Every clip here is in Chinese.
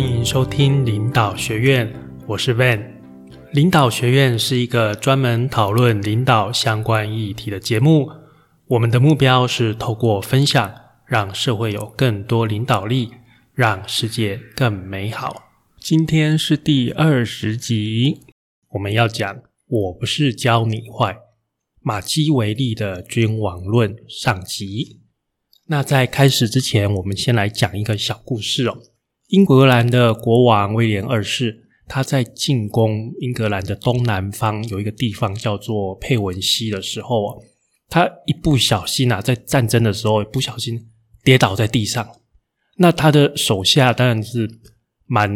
欢迎收听领导学院，我是 Van。领导学院是一个专门讨论领导相关议题的节目。我们的目标是透过分享，让社会有更多领导力，让世界更美好。今天是第二十集，我们要讲“我不是教你坏”，马基维利的君王论上集。那在开始之前，我们先来讲一个小故事哦。英格兰的国王威廉二世，他在进攻英格兰的东南方有一个地方叫做佩文西的时候，他一不小心啊，在战争的时候不小心跌倒在地上。那他的手下当然是蛮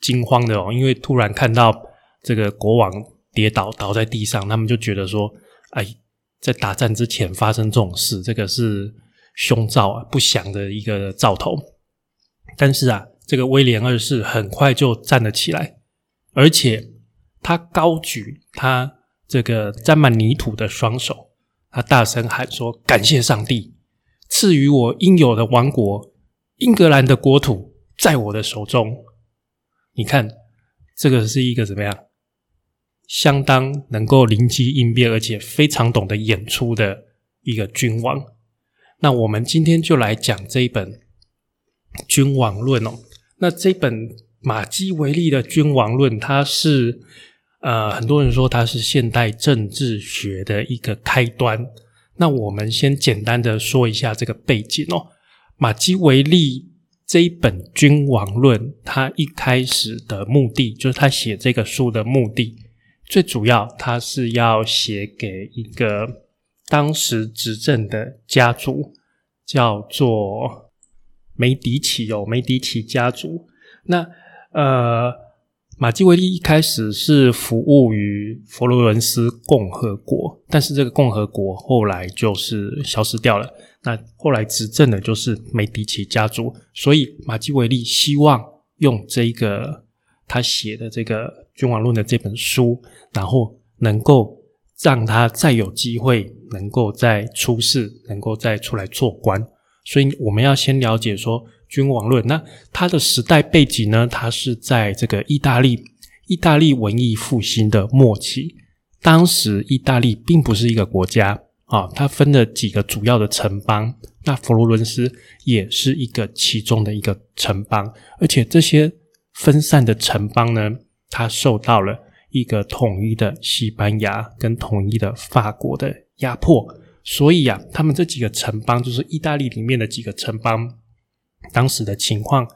惊慌的哦，因为突然看到这个国王跌倒倒在地上，他们就觉得说：“哎，在打战之前发生这种事，这个是凶兆啊，不祥的一个兆头。”但是啊。这个威廉二世很快就站了起来，而且他高举他这个沾满泥土的双手，他大声喊说：“感谢上帝赐予我应有的王国，英格兰的国土在我的手中。”你看，这个是一个怎么样？相当能够灵机应变，而且非常懂得演出的一个君王。那我们今天就来讲这一本《君王论》哦。那这本马基维利的《君王论》，它是呃，很多人说它是现代政治学的一个开端。那我们先简单的说一下这个背景哦。马基维利这一本《君王论》，他一开始的目的就是他写这个书的目的，最主要他是要写给一个当时执政的家族，叫做。梅迪奇哦，梅迪奇家族。那呃，马基维利一开始是服务于佛罗伦斯共和国，但是这个共和国后来就是消失掉了。那后来执政的就是梅迪奇家族，所以马基维利希望用这个他写的这个《君王论》的这本书，然后能够让他再有机会，能够再出世，能够再出来做官。所以我们要先了解说君王论，那它的时代背景呢？它是在这个意大利，意大利文艺复兴的末期。当时意大利并不是一个国家啊，它分了几个主要的城邦，那佛罗伦斯也是一个其中的一个城邦。而且这些分散的城邦呢，它受到了一个统一的西班牙跟统一的法国的压迫。所以啊，他们这几个城邦，就是意大利里面的几个城邦，当时的情况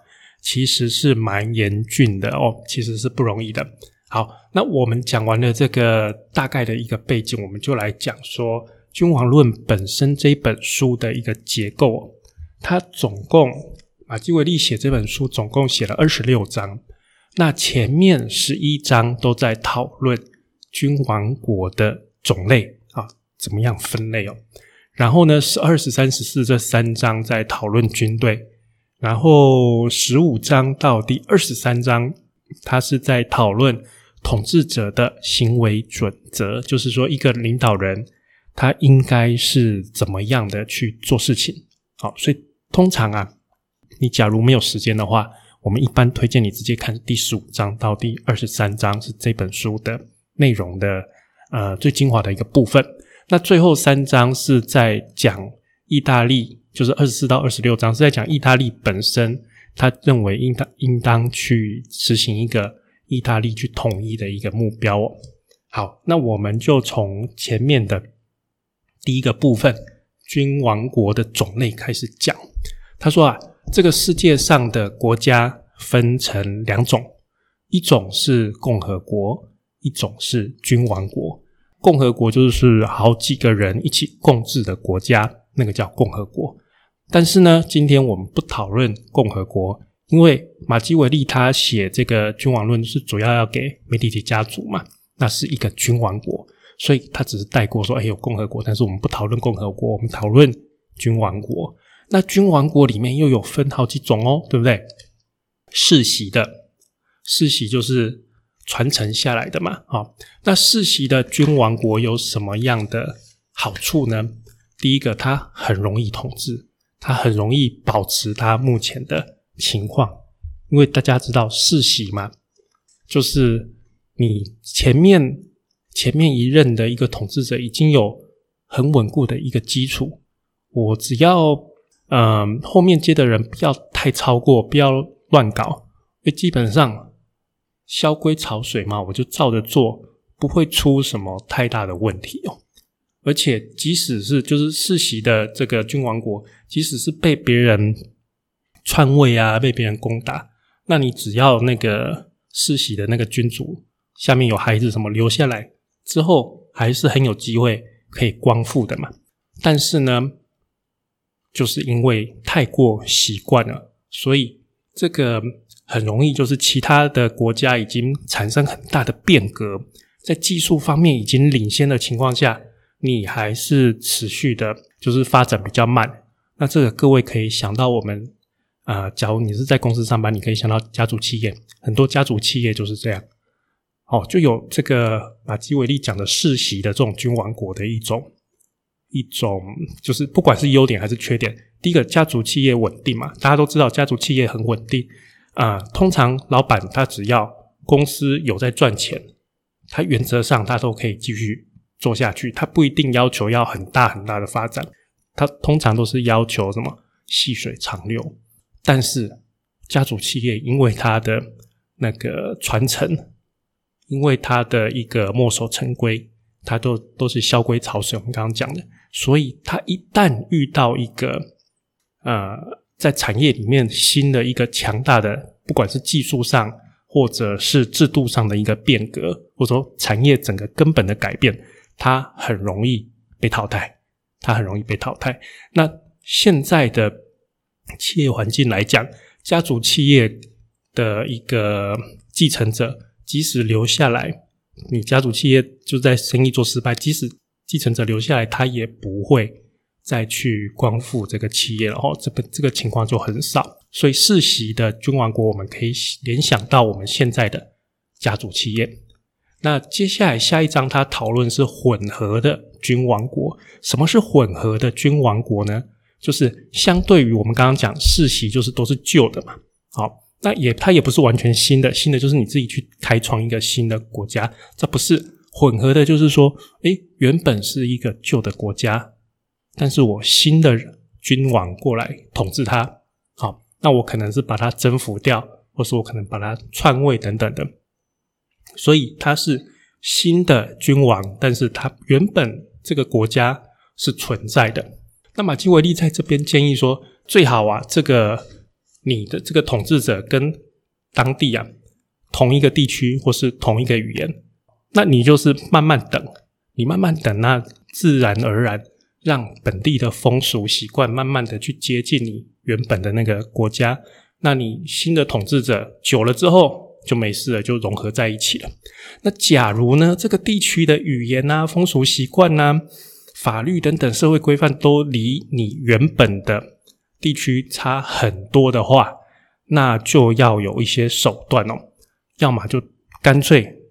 其实是蛮严峻的哦，其实是不容易的。好，那我们讲完了这个大概的一个背景，我们就来讲说《君王论》本身这本书的一个结构。它总共马基维利写这本书总共写了二十六章，那前面十一章都在讨论君王国的种类。怎么样分类哦？然后呢，十二、十三、十四这三章在讨论军队，然后十五章到第二十三章，它是在讨论统治者的行为准则，就是说一个领导人他应该是怎么样的去做事情。好，所以通常啊，你假如没有时间的话，我们一般推荐你直接看第十五章到第二十三章，是这本书的内容的呃最精华的一个部分。那最后三章是在讲意大利，就是二十四到二十六章是在讲意大利本身，他认为应当应当去实行一个意大利去统一的一个目标哦。好，那我们就从前面的第一个部分——君王国的种类开始讲。他说啊，这个世界上的国家分成两种，一种是共和国，一种是君王国。共和国就是好几个人一起共治的国家，那个叫共和国。但是呢，今天我们不讨论共和国，因为马基维利他写这个君王论是主要要给梅迪奇家族嘛，那是一个君王国，所以他只是带过说，哎，有共和国，但是我们不讨论共和国，我们讨论君王国。那君王国里面又有分好几种哦，对不对？世袭的，世袭就是。传承下来的嘛，好，那世袭的君王国有什么样的好处呢？第一个，它很容易统治，它很容易保持它目前的情况。因为大家知道世袭嘛，就是你前面前面一任的一个统治者已经有很稳固的一个基础，我只要嗯后面接的人不要太超过，不要乱搞，因为基本上萧规曹水嘛，我就照着做，不会出什么太大的问题哦。而且，即使是就是世袭的这个君王国，即使是被别人篡位啊，被别人攻打，那你只要那个世袭的那个君主下面有孩子什么留下来之后，还是很有机会可以光复的嘛。但是呢，就是因为太过习惯了，所以这个很容易就是其他的国家已经产生很大的变革，在技术方面已经领先的情况下。你还是持续的，就是发展比较慢。那这个各位可以想到，我们啊，假如你是在公司上班，你可以想到家族企业，很多家族企业就是这样。哦，就有这个马基维利讲的世袭的这种君王国的一种一种，就是不管是优点还是缺点。第一个，家族企业稳定嘛，大家都知道家族企业很稳定啊。通常老板他只要公司有在赚钱，他原则上他都可以继续。做下去，他不一定要求要很大很大的发展，他通常都是要求什么细水长流。但是家族企业因为它的那个传承，因为它的一个墨守成规，它都都是萧规曹随。我们刚刚讲的，所以它一旦遇到一个呃，在产业里面新的一个强大的，不管是技术上或者是制度上的一个变革，或者说产业整个根本的改变。它很容易被淘汰，它很容易被淘汰。那现在的企业环境来讲，家族企业的一个继承者，即使留下来，你家族企业就在生意做失败，即使继承者留下来，他也不会再去光复这个企业了。哦，这个这个情况就很少。所以世袭的君王国，我们可以联想到我们现在的家族企业。那接下来下一章，他讨论是混合的君王国。什么是混合的君王国呢？就是相对于我们刚刚讲世袭，就是都是旧的嘛。好，那也它也不是完全新的，新的就是你自己去开创一个新的国家。这不是混合的，就是说，诶，原本是一个旧的国家，但是我新的君王过来统治他。好，那我可能是把他征服掉，或是我可能把他篡位等等的。所以他是新的君王，但是他原本这个国家是存在的。那马基维利在这边建议说，最好啊，这个你的这个统治者跟当地啊同一个地区或是同一个语言，那你就是慢慢等，你慢慢等，那自然而然让本地的风俗习惯慢慢的去接近你原本的那个国家。那你新的统治者久了之后。就没事了，就融合在一起了。那假如呢，这个地区的语言啊、风俗习惯啊、法律等等社会规范都离你原本的地区差很多的话，那就要有一些手段哦。要么就干脆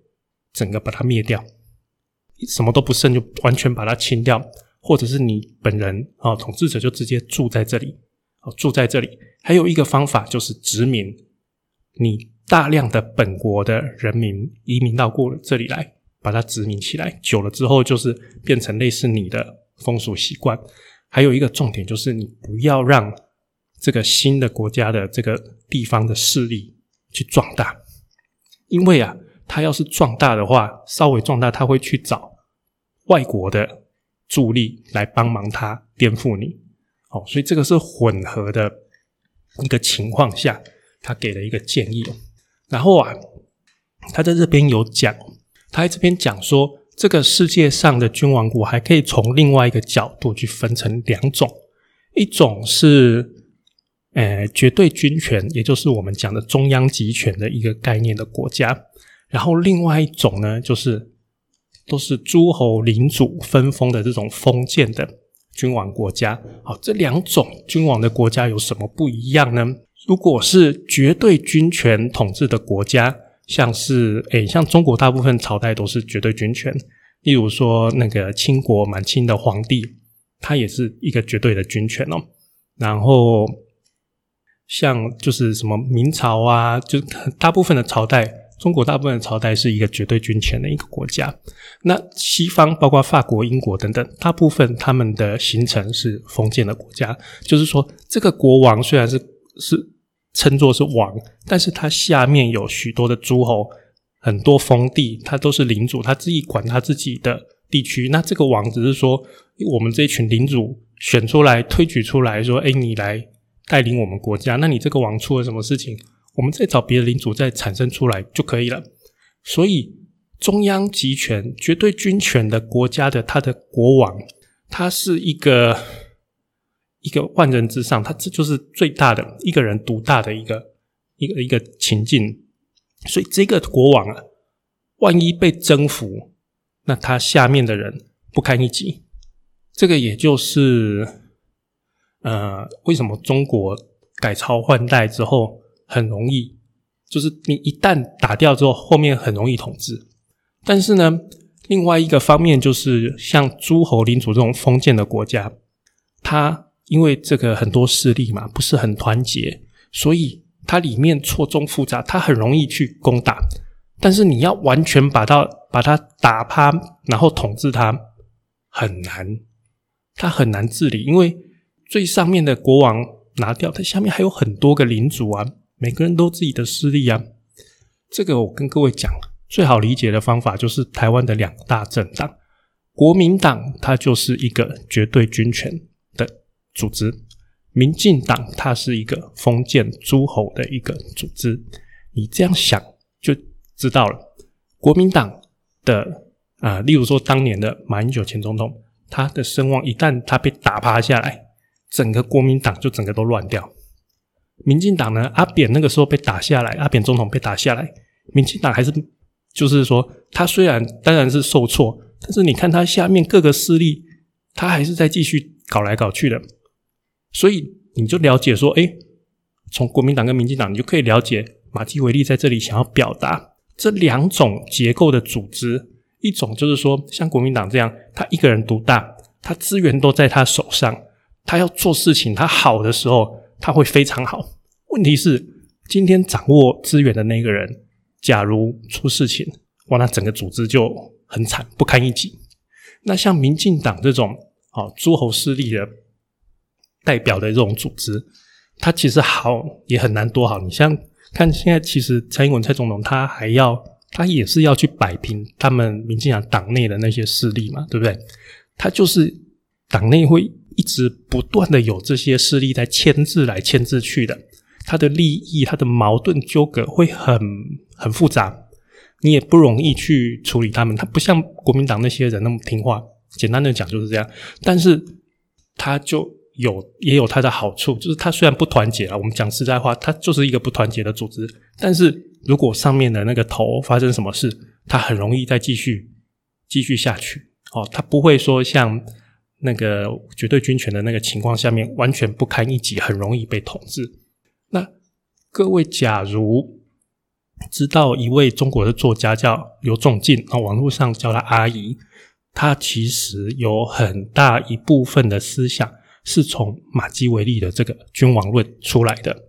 整个把它灭掉，什么都不剩，就完全把它清掉；或者是你本人啊，统治者就直接住在这里，哦，住在这里。还有一个方法就是殖民你。大量的本国的人民移民到过这里来，把它殖民起来，久了之后就是变成类似你的风俗习惯。还有一个重点就是，你不要让这个新的国家的这个地方的势力去壮大，因为啊，他要是壮大的话，稍微壮大，他会去找外国的助力来帮忙他颠覆你。哦，所以这个是混合的一个情况下，他给了一个建议。然后啊，他在这边有讲，他在这边讲说，这个世界上的君王国还可以从另外一个角度去分成两种，一种是呃绝对军权，也就是我们讲的中央集权的一个概念的国家，然后另外一种呢，就是都是诸侯领主分封的这种封建的君王国家。好，这两种君王的国家有什么不一样呢？如果是绝对军权统治的国家，像是诶，像中国大部分朝代都是绝对军权。例如说那个清国满清的皇帝，他也是一个绝对的军权哦。然后像就是什么明朝啊，就大部分的朝代。中国大部分的朝代是一个绝对军权的一个国家，那西方包括法国、英国等等，大部分他们的形成是封建的国家，就是说这个国王虽然是是称作是王，但是他下面有许多的诸侯，很多封地，他都是领主，他自己管他自己的地区。那这个王只是说，我们这一群领主选出来推举出来说，哎，你来带领我们国家，那你这个王出了什么事情？我们再找别的领主再产生出来就可以了。所以中央集权、绝对军权的国家的他的国王，他是一个一个万人之上，他这就是最大的一个人独大的一个一个一个情境。所以这个国王啊，万一被征服，那他下面的人不堪一击。这个也就是呃，为什么中国改朝换代之后？很容易，就是你一旦打掉之后，后面很容易统治。但是呢，另外一个方面就是像诸侯领主这种封建的国家，它因为这个很多势力嘛，不是很团结，所以它里面错综复杂，它很容易去攻打。但是你要完全把它把它打趴，然后统治它很难，它很难治理，因为最上面的国王拿掉，它下面还有很多个领主啊。每个人都自己的势力啊，这个我跟各位讲，最好理解的方法就是台湾的两大政党，国民党它就是一个绝对军权的组织，民进党它是一个封建诸侯的一个组织。你这样想就知道了，国民党的啊，例如说当年的马英九前总统，他的声望一旦他被打趴下来，整个国民党就整个都乱掉。民进党呢？阿扁那个时候被打下来，阿扁总统被打下来，民进党还是就是说，他虽然当然是受挫，但是你看他下面各个势力，他还是在继续搞来搞去的。所以你就了解说，哎，从国民党跟民进党，你就可以了解马基维利在这里想要表达这两种结构的组织：一种就是说，像国民党这样，他一个人独大，他资源都在他手上，他要做事情，他好的时候。他会非常好。问题是，今天掌握资源的那个人，假如出事情，哇，那整个组织就很惨，不堪一击。那像民进党这种啊诸侯势力的代表的这种组织，它其实好也很难多好。你像看现在，其实蔡英文蔡总统他还要，他也是要去摆平他们民进党党内的那些势力嘛，对不对？他就是党内会。一直不断的有这些势力在牵制来牵制去的，他的利益、他的矛盾纠葛会很很复杂，你也不容易去处理他们。他不像国民党那些人那么听话，简单的讲就是这样。但是他就有也有他的好处，就是他虽然不团结啊，我们讲实在话，他就是一个不团结的组织。但是如果上面的那个头发生什么事，他很容易再继续继续下去。哦，他不会说像。那个绝对军权的那个情况下面，完全不堪一击，很容易被统治。那各位，假如知道一位中国的作家叫刘仲敬那，网络上叫他阿姨，他其实有很大一部分的思想是从马基维利的这个君王论出来的。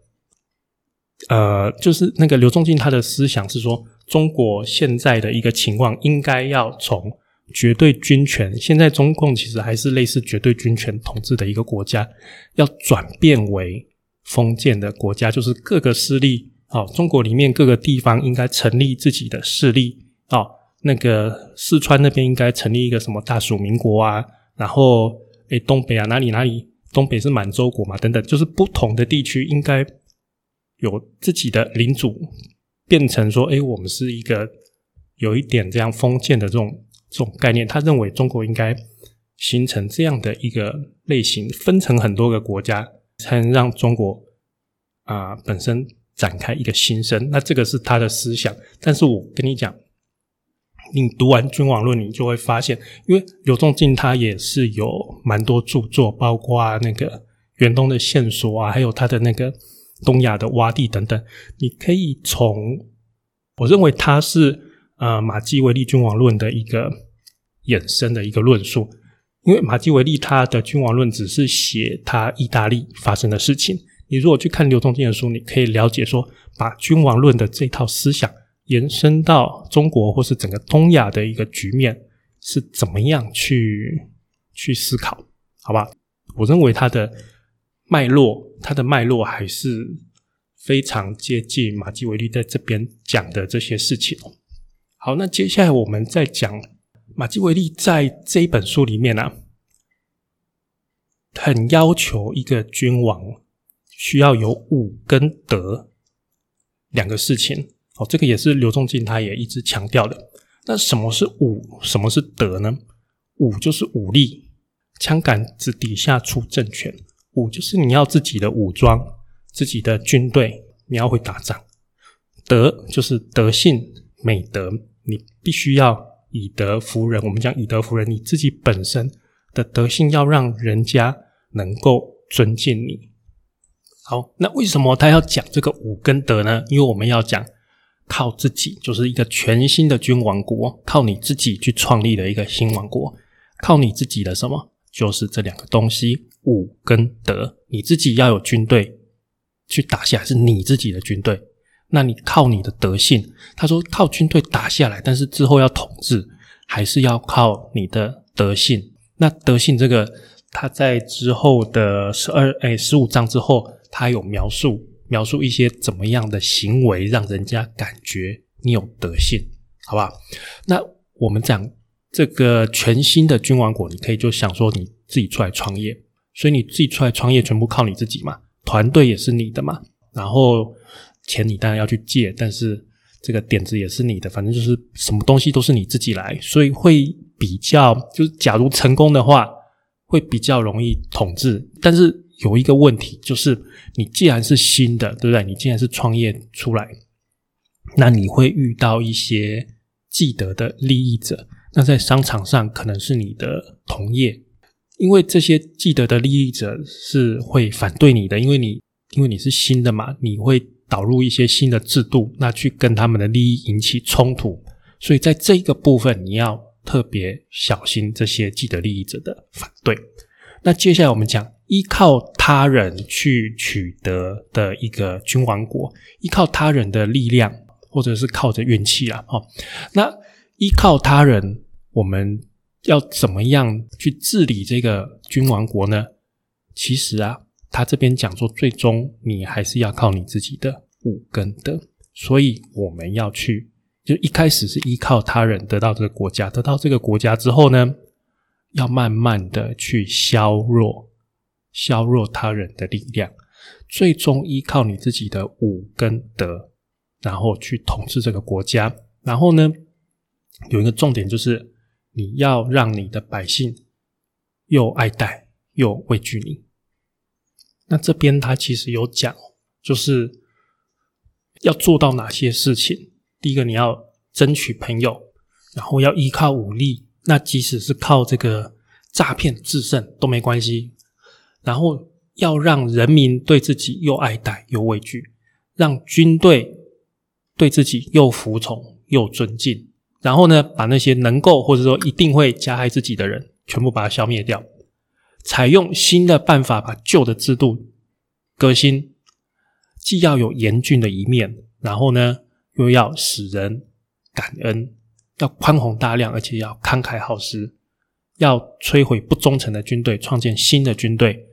呃，就是那个刘仲敬他的思想是说，中国现在的一个情况应该要从。绝对军权，现在中共其实还是类似绝对军权统治的一个国家，要转变为封建的国家，就是各个势力，哦，中国里面各个地方应该成立自己的势力，哦，那个四川那边应该成立一个什么大蜀民国啊，然后，诶，东北啊，哪里哪里，东北是满洲国嘛，等等，就是不同的地区应该有自己的领主，变成说，诶，我们是一个有一点这样封建的这种。种概念，他认为中国应该形成这样的一个类型，分成很多个国家，才能让中国啊本身展开一个新生。那这个是他的思想。但是我跟你讲，你读完《君王论》，你就会发现，因为刘仲敬他也是有蛮多著作，包括那个远东的线索啊，还有他的那个东亚的洼地等等。你可以从，我认为他是。呃，马基维利君王论的一个衍生的一个论述，因为马基维利他的君王论只是写他意大利发生的事情，你如果去看刘仲敬的书，你可以了解说，把君王论的这套思想延伸到中国或是整个东亚的一个局面是怎么样去去思考，好吧？我认为它的脉络，它的脉络还是非常接近马基维利在这边讲的这些事情。好，那接下来我们再讲马基维利在这一本书里面呢。很要求一个君王需要有武跟德两个事情哦，这个也是刘仲敬他也一直强调的。那什么是武？什么是德呢？武就是武力，枪杆子底下出政权；武就是你要自己的武装、自己的军队，你要会打仗。德就是德性美德，你必须要以德服人。我们讲以德服人，你自己本身的德性要让人家。能够尊敬你，好，那为什么他要讲这个武跟德呢？因为我们要讲靠自己，就是一个全新的君王国，靠你自己去创立的一个新王国，靠你自己的什么？就是这两个东西，武跟德。你自己要有军队去打下，是你自己的军队。那你靠你的德性，他说靠军队打下来，但是之后要统治，还是要靠你的德性。那德性这个。他在之后的十二哎十五章之后，他有描述描述一些怎么样的行为，让人家感觉你有德性，好不好？那我们讲这个全新的君王国，你可以就想说你自己出来创业，所以你自己出来创业全部靠你自己嘛，团队也是你的嘛，然后钱你当然要去借，但是这个点子也是你的，反正就是什么东西都是你自己来，所以会比较就是假如成功的话。会比较容易统治，但是有一个问题，就是你既然是新的，对不对？你既然是创业出来，那你会遇到一些既得的利益者。那在商场上可能是你的同业，因为这些既得的利益者是会反对你的，因为你因为你是新的嘛，你会导入一些新的制度，那去跟他们的利益引起冲突。所以在这个部分，你要。特别小心这些既得利益者的反对。那接下来我们讲依靠他人去取得的一个君王国，依靠他人的力量，或者是靠着运气啊。哦，那依靠他人，我们要怎么样去治理这个君王国呢？其实啊，他这边讲说，最终你还是要靠你自己的五根德，所以我们要去。就一开始是依靠他人得到这个国家，得到这个国家之后呢，要慢慢的去削弱、削弱他人的力量，最终依靠你自己的五根德，然后去统治这个国家。然后呢，有一个重点就是你要让你的百姓又爱戴又畏惧你。那这边他其实有讲，就是要做到哪些事情。第一个，你要争取朋友，然后要依靠武力，那即使是靠这个诈骗制胜都没关系。然后要让人民对自己又爱戴又畏惧，让军队对自己又服从又尊敬。然后呢，把那些能够或者说一定会加害自己的人全部把它消灭掉，采用新的办法把旧的制度革新，既要有严峻的一面，然后呢。又要使人感恩，要宽宏大量，而且要慷慨好施，要摧毁不忠诚的军队，创建新的军队，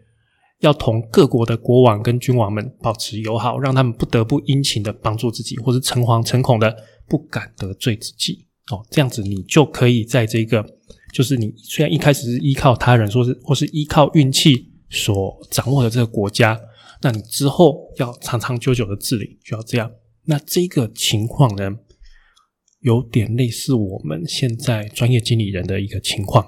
要同各国的国王跟君王们保持友好，让他们不得不殷勤的帮助自己，或是诚惶诚恐的不敢得罪自己。哦，这样子你就可以在这个，就是你虽然一开始是依靠他人，说是或是依靠运气所掌握的这个国家，那你之后要长长久久的治理，就要这样。那这个情况呢，有点类似我们现在专业经理人的一个情况。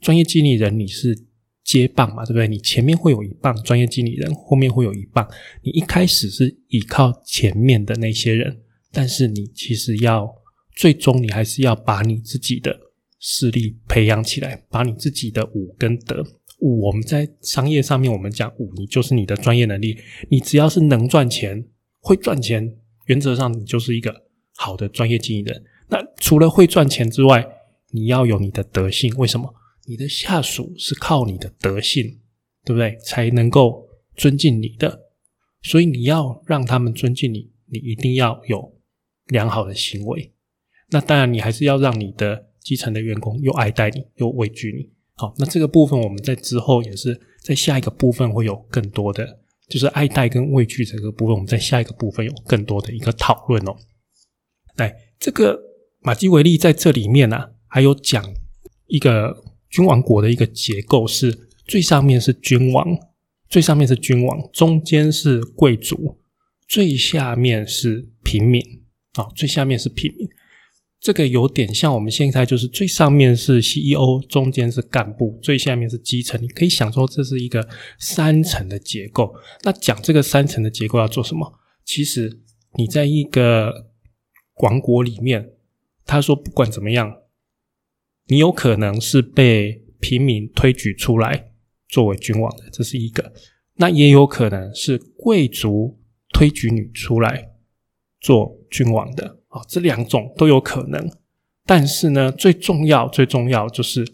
专业经理人你是接棒嘛，对不对？你前面会有一棒专业经理人，后面会有一棒。你一开始是依靠前面的那些人，但是你其实要最终你还是要把你自己的势力培养起来，把你自己的武跟德。武我们在商业上面我们讲武，你就是你的专业能力。你只要是能赚钱，会赚钱。原则上，你就是一个好的专业经营人。那除了会赚钱之外，你要有你的德性。为什么？你的下属是靠你的德性，对不对？才能够尊敬你的。所以你要让他们尊敬你，你一定要有良好的行为。那当然，你还是要让你的基层的员工又爱戴你，又畏惧你。好，那这个部分我们在之后也是在下一个部分会有更多的，就是爱戴跟畏惧这个部分，我们在下一个部分有更多的一个讨论哦。来，这个马基维利在这里面呢，还有讲一个君王国的一个结构，是最上面是君王，最上面是君王，中间是贵族，最下面是平民。啊，最下面是平民。这个有点像我们现在就是最上面是 CEO，中间是干部，最下面是基层。你可以想说这是一个三层的结构。那讲这个三层的结构要做什么？其实你在一个王国里面，他说不管怎么样，你有可能是被平民推举出来作为君王的，这是一个；那也有可能是贵族推举你出来做君王的。这两种都有可能，但是呢，最重要、最重要就是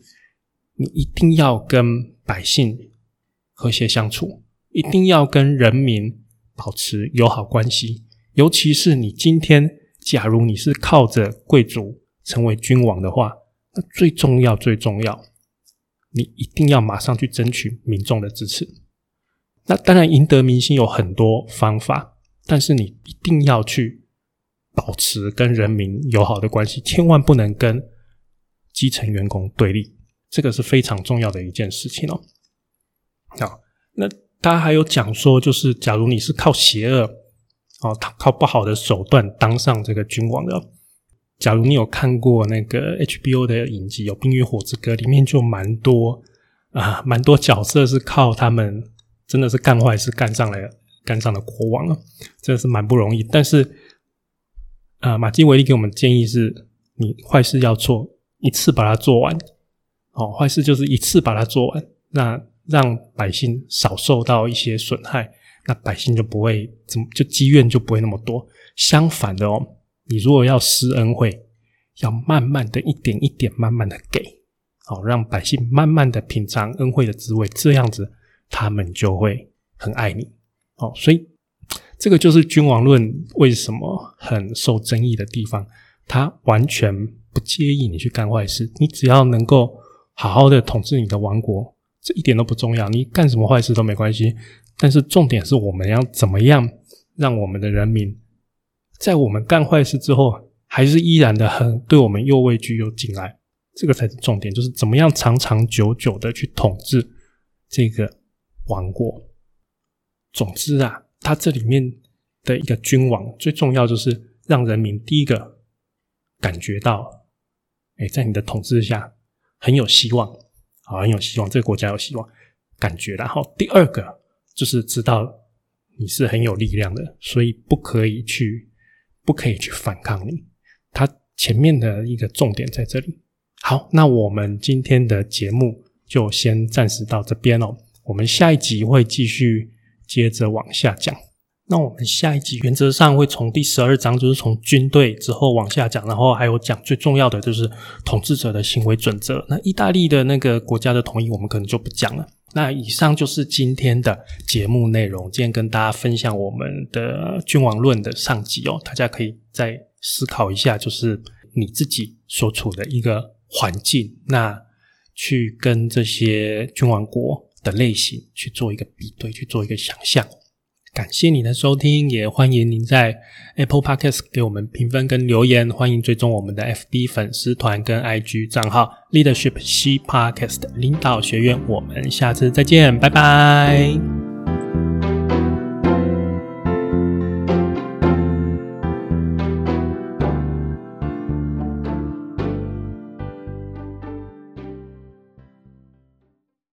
你一定要跟百姓和谐相处，一定要跟人民保持友好关系。尤其是你今天，假如你是靠着贵族成为君王的话，那最重要、最重要，你一定要马上去争取民众的支持。那当然，赢得民心有很多方法，但是你一定要去。保持跟人民友好的关系，千万不能跟基层员工对立，这个是非常重要的一件事情哦。好，那他还有讲说，就是假如你是靠邪恶哦，靠不好的手段当上这个君王的，假如你有看过那个 HBO 的影集有《冰与火之歌》，里面就蛮多啊，蛮多角色是靠他们真的是干坏事干上来干上了国王了，真的是蛮不容易，但是。啊，马基维利给我们建议是：你坏事要做一次，把它做完。哦，坏事就是一次把它做完，那让百姓少受到一些损害，那百姓就不会怎么就积怨就不会那么多。相反的哦，你如果要施恩惠，要慢慢的一点一点慢慢的给，好让百姓慢慢的品尝恩惠的滋味，这样子他们就会很爱你。哦，所以。这个就是君王论为什么很受争议的地方，他完全不介意你去干坏事，你只要能够好好的统治你的王国，这一点都不重要，你干什么坏事都没关系。但是重点是我们要怎么样让我们的人民，在我们干坏事之后，还是依然的很对我们又畏惧又敬爱，这个才是重点，就是怎么样长长久久的去统治这个王国。总之啊。他这里面的一个君王，最重要就是让人民第一个感觉到，哎，在你的统治下很有希望，啊，很有希望，这个国家有希望，感觉。然后第二个就是知道你是很有力量的，所以不可以去，不可以去反抗你。他前面的一个重点在这里。好，那我们今天的节目就先暂时到这边哦，我们下一集会继续。接着往下讲，那我们下一集原则上会从第十二章，就是从军队之后往下讲，然后还有讲最重要的就是统治者的行为准则。那意大利的那个国家的统一，我们可能就不讲了。那以上就是今天的节目内容，今天跟大家分享我们的君王论的上集哦，大家可以再思考一下，就是你自己所处的一个环境，那去跟这些君王国。的类型去做一个比对，去做一个想象。感谢您的收听，也欢迎您在 Apple Podcast 给我们评分跟留言。欢迎追踪我们的 FB 粉丝团跟 IG 账号 Leadership C Podcast 领导学院。我们下次再见，拜拜。